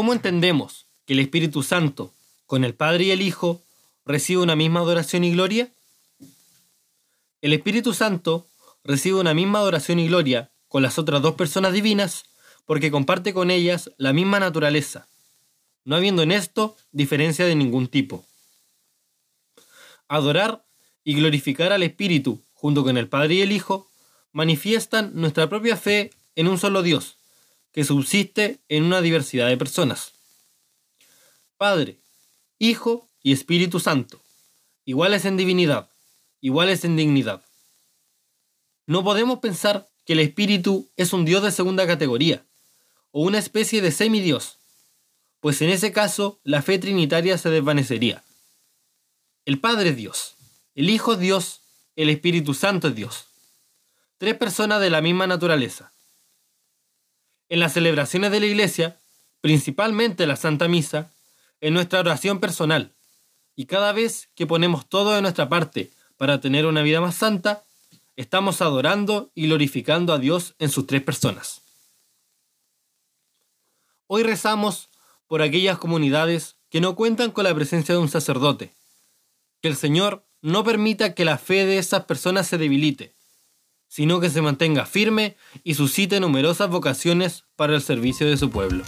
¿Cómo entendemos que el Espíritu Santo, con el Padre y el Hijo, recibe una misma adoración y gloria? El Espíritu Santo recibe una misma adoración y gloria con las otras dos personas divinas porque comparte con ellas la misma naturaleza, no habiendo en esto diferencia de ningún tipo. Adorar y glorificar al Espíritu junto con el Padre y el Hijo manifiestan nuestra propia fe en un solo Dios, que subsiste en una diversidad de personas. Padre, Hijo y Espíritu Santo, iguales en divinidad, iguales en dignidad. No podemos pensar que el Espíritu es un Dios de segunda categoría, o una especie de semidios, pues en ese caso la fe trinitaria se desvanecería. El Padre es Dios, el Hijo es Dios, el Espíritu Santo es Dios. Tres personas de la misma naturaleza. En las celebraciones de la Iglesia, principalmente la Santa Misa, en nuestra oración personal, y cada vez que ponemos todo de nuestra parte para tener una vida más santa, estamos adorando y glorificando a Dios en sus tres personas. Hoy rezamos por aquellas comunidades que no cuentan con la presencia de un sacerdote. Que el Señor no permita que la fe de esas personas se debilite, sino que se mantenga firme y suscite numerosas vocaciones para el servicio de su pueblo.